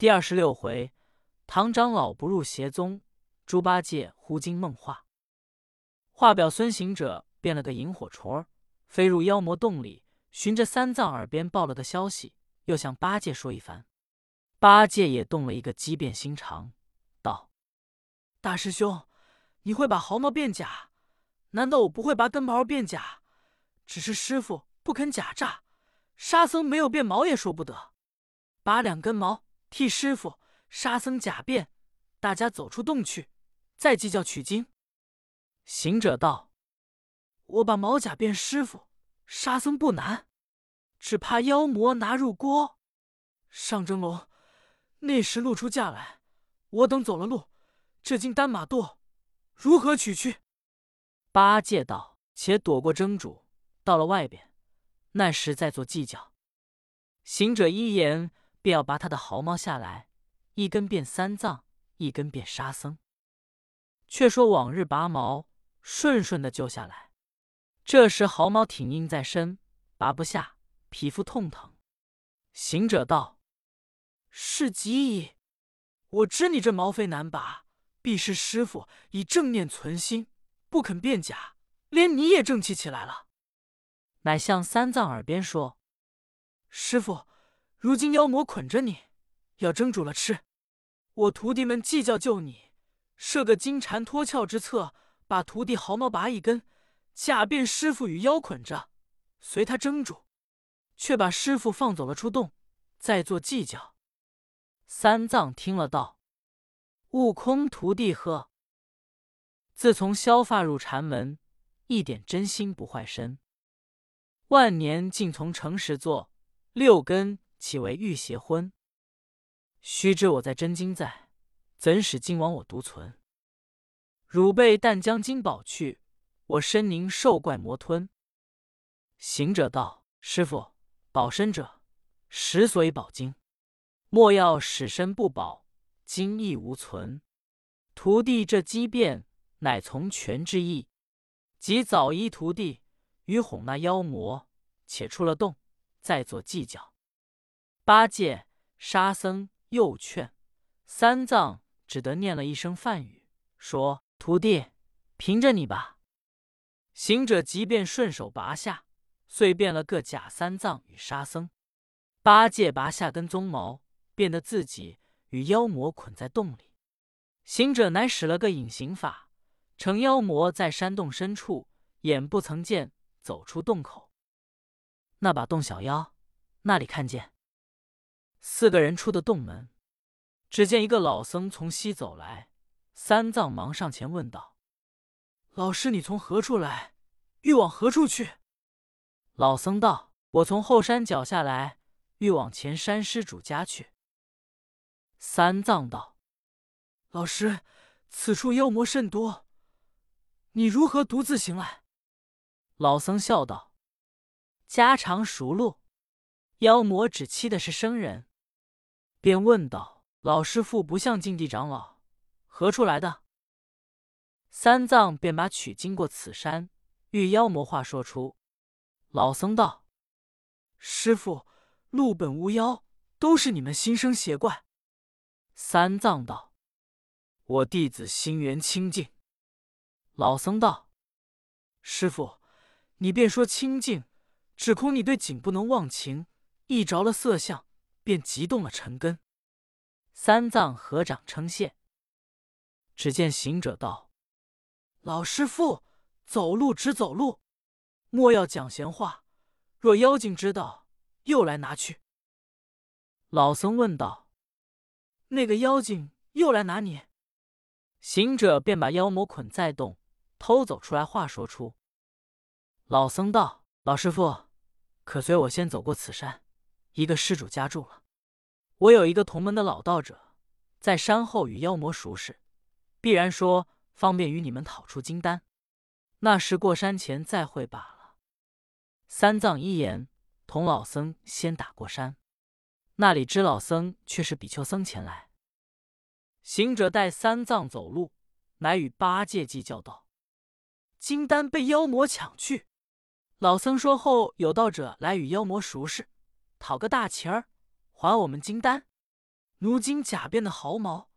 第二十六回，唐长老不入邪宗，猪八戒忽惊梦话。话表孙行者变了个萤火虫儿，飞入妖魔洞里，循着三藏耳边报了个消息，又向八戒说一番。八戒也动了一个机变心肠，道：“大师兄，你会把毫毛变假，难道我不会拔根毛变假？只是师傅不肯假诈，沙僧没有变毛也说不得。拔两根毛。”替师傅沙僧假变，大家走出洞去，再计较取经。行者道：“我把毛甲变师傅沙僧不难，只怕妖魔拿入锅上蒸笼，那时露出架来，我等走了路，这斤单马垛如何取去？”八戒道：“且躲过蒸煮，到了外边，那时再做计较。”行者一言。便要拔他的毫毛下来，一根变三藏，一根变沙僧。却说往日拔毛顺顺的就下来，这时毫毛挺硬在身，拔不下，皮肤痛疼。行者道：“是极矣！我知你这毛非难拔，必是师傅以正念存心，不肯变假，连你也正气起来了。”乃向三藏耳边说：“师傅。”如今妖魔捆着你，要蒸煮了吃。我徒弟们计较救你，设个金蝉脱壳之策，把徒弟毫毛拔一根，假变师傅与妖捆着，随他蒸煮，却把师傅放走了出洞，再做计较。三藏听了道：“悟空徒弟呵，自从削发入禅门，一点真心不坏身，万年竟从诚实做六根。”岂为欲邪婚？须知我在真经在，怎使今亡我独存？汝辈但将金宝去，我身宁受怪魔吞。行者道：“师傅，保身者，实所以保经；莫要使身不保，经亦无存。徒弟这机变，乃从权之意，即早依徒弟，与哄那妖魔，且出了洞，再做计较。”八戒、沙僧又劝三藏，只得念了一声梵语，说：“徒弟，凭着你吧。”行者即便顺手拔下，遂变了个假三藏与沙僧。八戒拔下根鬃毛，变得自己与妖魔捆在洞里。行者乃使了个隐形法，乘妖魔在山洞深处，眼不曾见，走出洞口。那把洞小妖，那里看见？四个人出的洞门，只见一个老僧从西走来。三藏忙上前问道：“老师，你从何处来？欲往何处去？”老僧道：“我从后山脚下来，欲往前山施主家去。”三藏道：“老师，此处妖魔甚多，你如何独自行来？”老僧笑道：“家常熟路，妖魔只欺的是生人。”便问道：“老师傅不像净地长老，何处来的？”三藏便把取经过此山，遇妖魔话说出。老僧道：“师傅，路本无妖，都是你们心生邪怪。”三藏道：“我弟子心源清净。”老僧道：“师傅，你便说清净，只恐你对景不能忘情，一着了色相。”便急动了尘根，三藏合掌称谢。只见行者道：“老师傅，走路只走路，莫要讲闲话。若妖精知道，又来拿去。”老僧问道：“那个妖精又来拿你？”行者便把妖魔捆在洞，偷走出来，话说出。老僧道：“老师傅，可随我先走过此山。”一个施主家住了，我有一个同门的老道者，在山后与妖魔熟识，必然说方便与你们讨出金丹。那时过山前再会罢了。三藏一言，同老僧先打过山。那里知老僧却是比丘僧前来。行者带三藏走路，乃与八戒计较道：“金丹被妖魔抢去。”老僧说后有道者来与妖魔熟识。讨个大钱儿，还我们金丹。奴今假变的毫毛，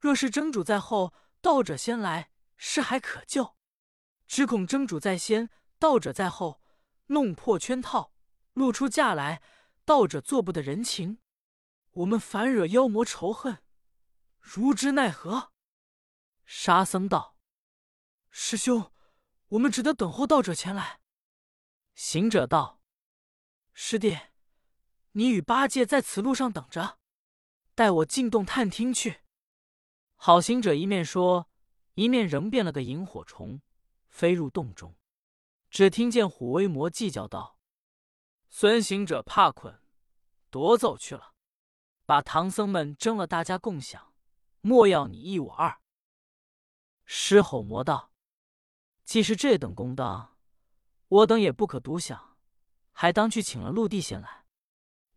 若是真主在后，道者先来，事还可救；只恐真主在先，道者在后，弄破圈套，露出价来，道者做不得人情。我们反惹妖魔仇恨，如之奈何？”沙僧道：“师兄，我们只得等候道者前来。”行者道：“师弟，你与八戒在此路上等着。”带我进洞探听去。好行者一面说，一面仍变了个萤火虫，飞入洞中。只听见虎威魔计较道：“孙行者怕捆，夺走去了，把唐僧们争了，大家共享，莫要你一我二。”狮吼魔道：“既是这等公道，我等也不可独享，还当去请了陆地仙来。”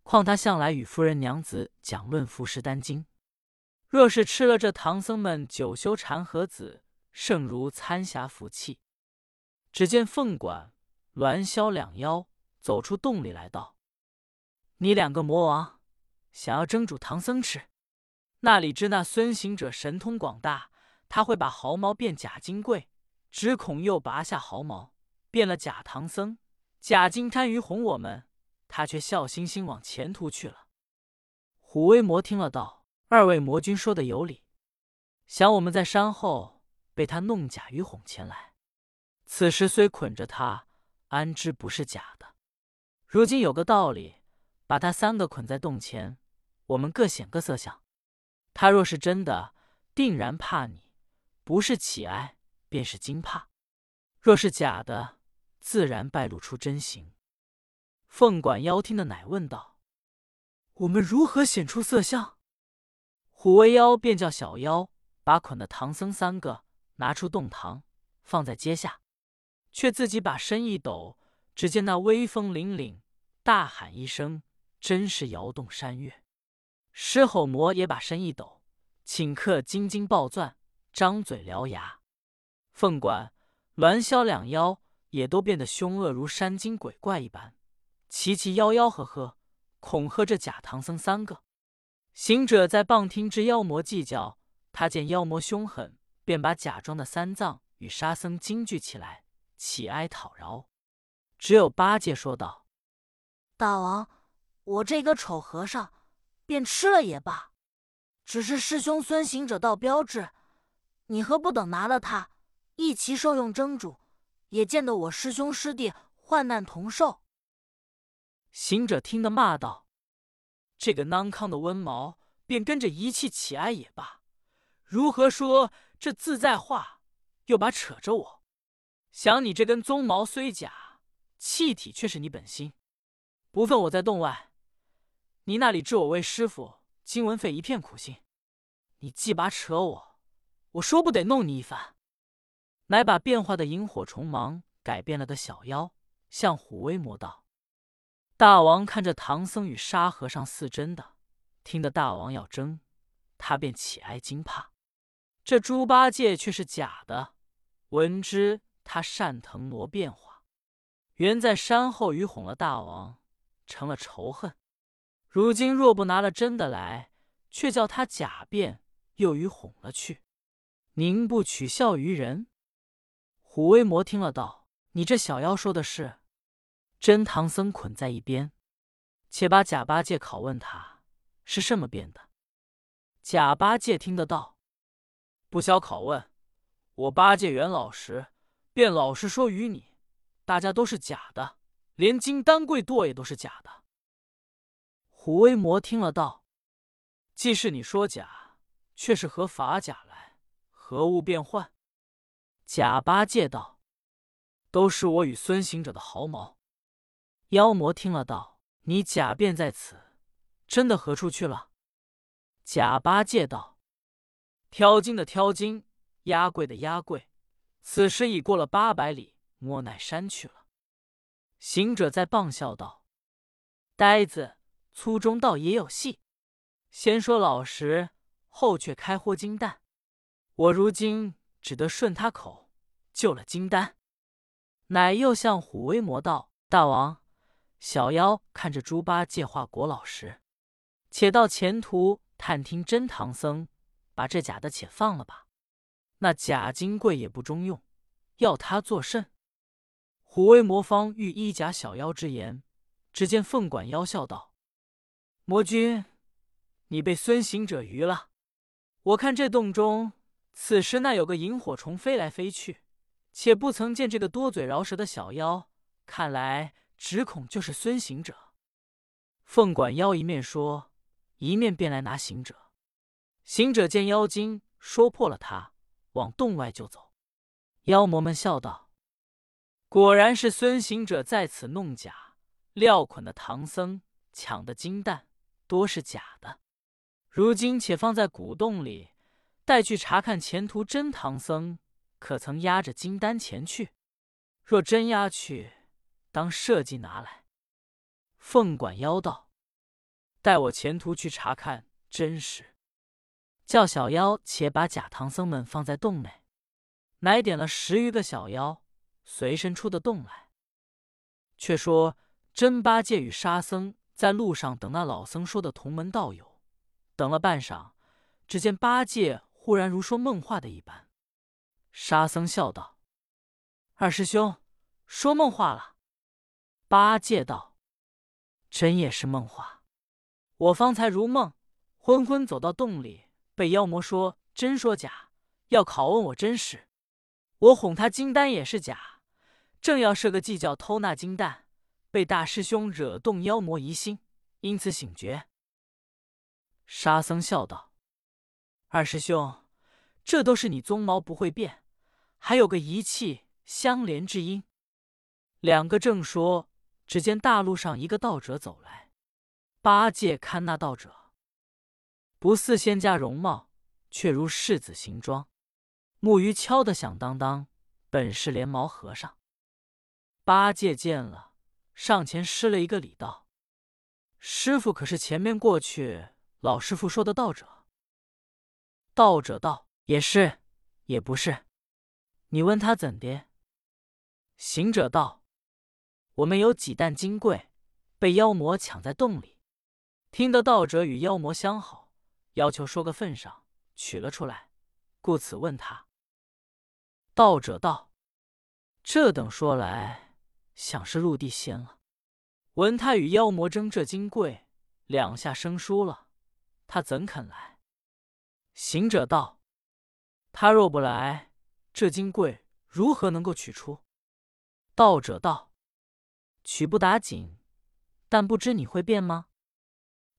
况他向来与夫人娘子讲论服食丹经，若是吃了这唐僧们九修禅和子，胜如参霞福气。只见凤管、鸾霄两妖走出洞里来道：“你两个魔王，想要蒸煮唐僧吃？那里知那孙行者神通广大，他会把毫毛变假金贵，只恐又拔下毫毛，变了假唐僧、假金贪于哄我们。”他却笑嘻嘻往前途去了。虎威魔听了道：“二位魔君说的有理，想我们在山后被他弄假鱼哄前来，此时虽捆着他，安知不是假的？如今有个道理，把他三个捆在洞前，我们各显个色相。他若是真的，定然怕你；不是乞哀，便是惊怕；若是假的，自然败露出真形。”凤管妖听的乃问道：“我们如何显出色相？”虎威妖便叫小妖把捆的唐僧三个拿出洞堂，放在阶下，却自己把身一抖，只见那威风凛凛，大喊一声，真是摇动山岳。狮吼魔也把身一抖，顷刻金睛暴钻，张嘴獠牙。凤管、鸾霄两妖也都变得凶恶如山精鬼怪一般。齐齐吆吆喝喝，恐吓这假唐僧三个。行者在傍听之妖魔计较，他见妖魔凶狠，便把假装的三藏与沙僧惊惧起来，乞哀讨饶。只有八戒说道：“大王，我这个丑和尚，便吃了也罢。只是师兄孙行者道标志，你何不等拿了他，一齐受用蒸煮，也见得我师兄师弟患难同受。”行者听得骂道：“这个囊康的温毛，便跟着一气起哀也罢，如何说这自在话，又把扯着我？想你这根鬃毛虽假，气体却是你本心。不分我在洞外，你那里治我为师傅，经文费一片苦心。你既把扯我，我说不得弄你一番。”乃把变化的萤火虫芒改变了个小妖，向虎威魔道。大王看着唐僧与沙和尚似真的，听得大王要争，他便起哀惊怕。这猪八戒却是假的，闻之他善腾挪变化，原在山后与哄了大王，成了仇恨。如今若不拿了真的来，却叫他假变，又与哄了去。宁不取笑于人？虎威魔听了道：“你这小妖说的是。”真唐僧捆在一边，且把假八戒拷问他是什么变的。假八戒听得到，不消拷问，我八戒原老实，便老实说与你，大家都是假的，连金丹贵垛也都是假的。虎威魔听了道：“既是你说假，却是合法假来，何物变换？”假八戒道：“都是我与孙行者的毫毛。”妖魔听了道：“你假变在此，真的何处去了？”假八戒道：“挑金的挑金，压柜的压柜，此时已过了八百里，莫奈山去了。”行者在傍笑道：“呆子，粗中道也有戏。先说老实，后却开豁金蛋。我如今只得顺他口，救了金丹。”乃又向虎威魔道：“大王。”小妖看着猪八戒化果老时，且到前途探听真唐僧，把这假的且放了吧。那假金贵也不中用，要他作甚？虎威魔方欲依假小妖之言，只见凤管妖笑道：“魔君，你被孙行者愚了。我看这洞中，此时那有个萤火虫飞来飞去，且不曾见这个多嘴饶舌的小妖，看来只恐就是孙行者。”凤管妖一面说，一面便来拿行者。行者见妖精说破了他，往洞外就走。妖魔们笑道。果然是孙行者在此弄假，料捆的唐僧抢的金蛋多是假的。如今且放在古洞里，待去查看前途真唐僧可曾押着金丹前去。若真押去，当设计拿来。凤管妖道：“待我前途去查看真实。”叫小妖且把假唐僧们放在洞内，乃点了十余个小妖。随身出的洞来。却说真八戒与沙僧在路上等那老僧说的同门道友，等了半晌，只见八戒忽然如说梦话的一般。沙僧笑道：“二师兄说梦话了。”八戒道：“真也是梦话。我方才如梦，昏昏走到洞里，被妖魔说真说假，要拷问我真实。我哄他金丹也是假。”正要设个计较偷那金蛋，被大师兄惹动妖魔疑心，因此醒觉。沙僧笑道：“二师兄，这都是你鬃毛不会变，还有个仪器相连之音。”两个正说，只见大路上一个道者走来。八戒看那道者，不似仙家容貌，却如世子形状，木鱼敲得响当当，本是连毛和尚。八戒见了，上前施了一个礼，道：“师傅可是前面过去老师傅说的道者？”道者道：“也是，也不是。你问他怎的？”行者道：“我们有几担金贵，被妖魔抢在洞里，听得道者与妖魔相好，要求说个份上，取了出来，故此问他。”道者道：“这等说来。”想是入地仙了。闻他与妖魔争这金贵，两下生疏了，他怎肯来？行者道：“他若不来，这金贵如何能够取出？”道者道：“取不打紧，但不知你会变吗？”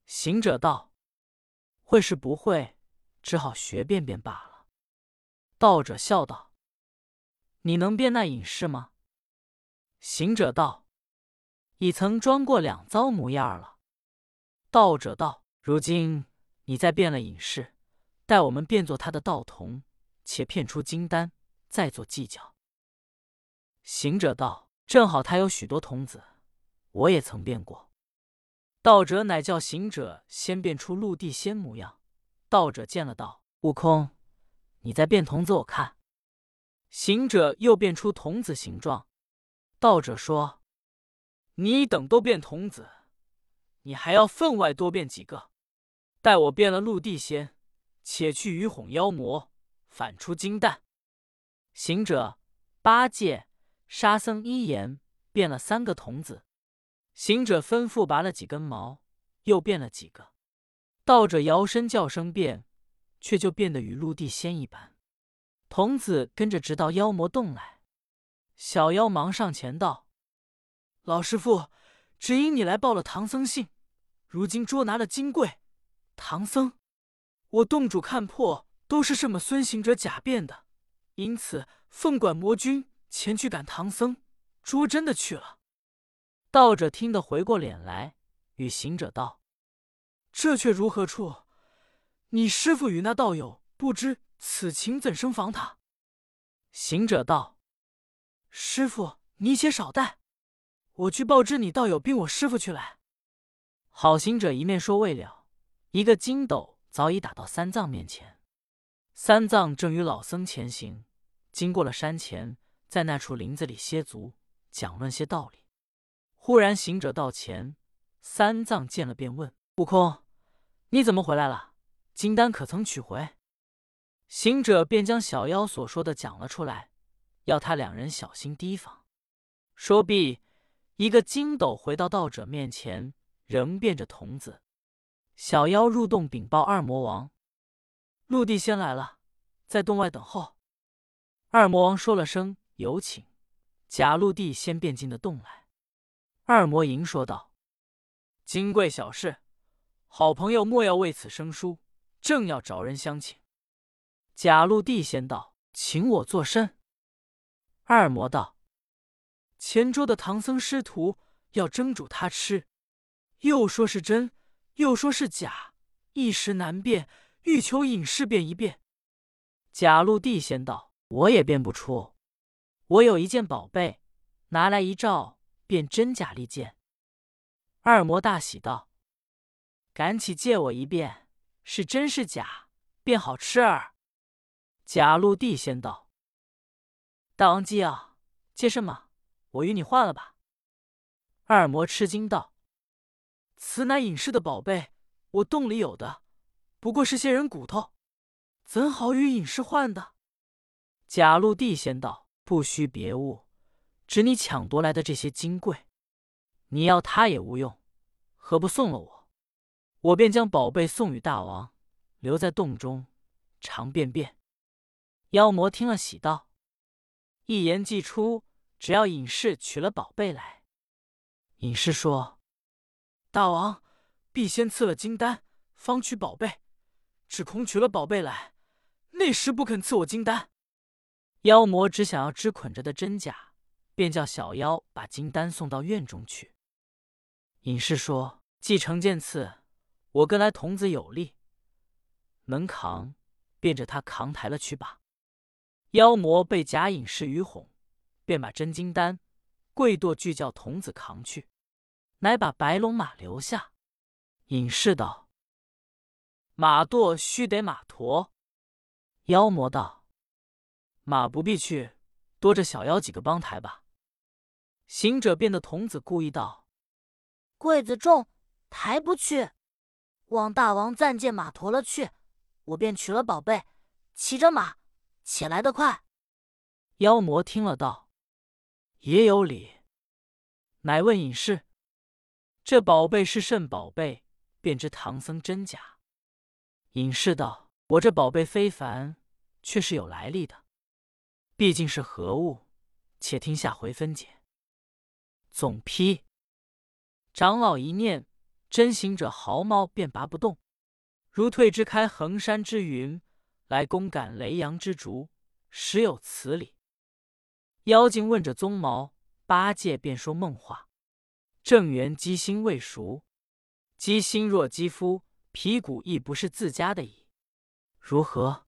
行者道：“会是不会，只好学变变罢了。”道者笑道：“你能变那隐士吗？”行者道：“已曾装过两遭模样了。”道者道：“如今你再变了隐士，待我们变作他的道童，且骗出金丹，再做计较。”行者道：“正好他有许多童子，我也曾变过。”道者乃叫行者先变出陆地仙模样。道者见了道：“悟空，你再变童子我看。”行者又变出童子形状。道者说：“你等都变童子，你还要分外多变几个？待我变了陆地仙，且去与哄妖魔，反出金蛋。”行者、八戒、沙僧一言变了三个童子。行者吩咐拔了几根毛，又变了几个。道者摇身叫声变，却就变得与陆地仙一般。童子跟着直到妖魔洞来。小妖忙上前道：“老师傅，只因你来报了唐僧信，如今捉拿了金柜。唐僧，我洞主看破都是什么孙行者假变的，因此奉管魔君前去赶唐僧，捉真的去了。”道者听得回过脸来，与行者道：“这却如何处？你师傅与那道友不知此情，怎生防他？”行者道。师傅，你且少待，我去报知你道友，并我师傅去来。好行者一面说未了，一个筋斗早已打到三藏面前。三藏正与老僧前行，经过了山前，在那处林子里歇足，讲论些道理。忽然行者到前，三藏见了便问：“悟空，你怎么回来了？金丹可曾取回？”行者便将小妖所说的讲了出来，要他两人小心提防。说毕，一个筋斗回到道者面前，仍变着童子。小妖入洞禀报二魔王：“陆地先来了，在洞外等候。”二魔王说了声“有请”，假陆地先便进的洞来。二魔迎说道：“金贵小事，好朋友莫要为此生疏，正要找人相请。”贾陆地先道：“请我作甚？”二魔道：“前桌的唐僧师徒要蒸煮他吃，又说是真，又说是假，一时难辨，欲求隐士辨一辨。”贾陆地先道：“我也辨不出，我有一件宝贝，拿来一照，便真假立见。”二魔大喜道：“赶起借我一遍，是真是假，便好吃儿。”贾陆地先道：“大王既要借什么，我与你换了吧。”二魔吃惊道：“此乃隐士的宝贝，我洞里有的，不过是些人骨头，怎好与隐士换的？”贾陆地先道：“不需别物，只你抢夺来的这些金贵，你要他也无用，何不送了我？我便将宝贝送与大王，留在洞中，常便便。”妖魔听了，喜道：“一言既出，只要隐士取了宝贝来。”隐士说：“大王必先赐了金丹，方取宝贝，只恐取了宝贝来，那时不肯赐我金丹。”妖魔只想要知捆着的真假，便叫小妖把金丹送到院中去。隐士说：“既成剑刺，我跟来童子有力，能扛，便着他扛抬了去吧。”妖魔被假隐士愚哄，便把真金丹跪堕俱叫童子扛去，乃把白龙马留下。隐士道：“马堕须得马驮。”妖魔道：“马不必去，多着小妖几个帮抬吧。”行者变的童子故意道：“柜子重，抬不去，望大王暂借马驮了去，我便取了宝贝，骑着马。”且来得快，妖魔听了道：“也有理。”乃问隐士：“这宝贝是甚宝贝？便知唐僧真假。”隐士道：“我这宝贝非凡，却是有来历的。毕竟是何物？且听下回分解。”总批：长老一念，真行者毫毛便拔不动，如退之开衡山之云。来攻赶雷阳之竹，实有此理。妖精问着鬃毛，八戒便说梦话。正缘鸡心未熟，鸡心若肌肤，皮骨亦不是自家的矣。如何？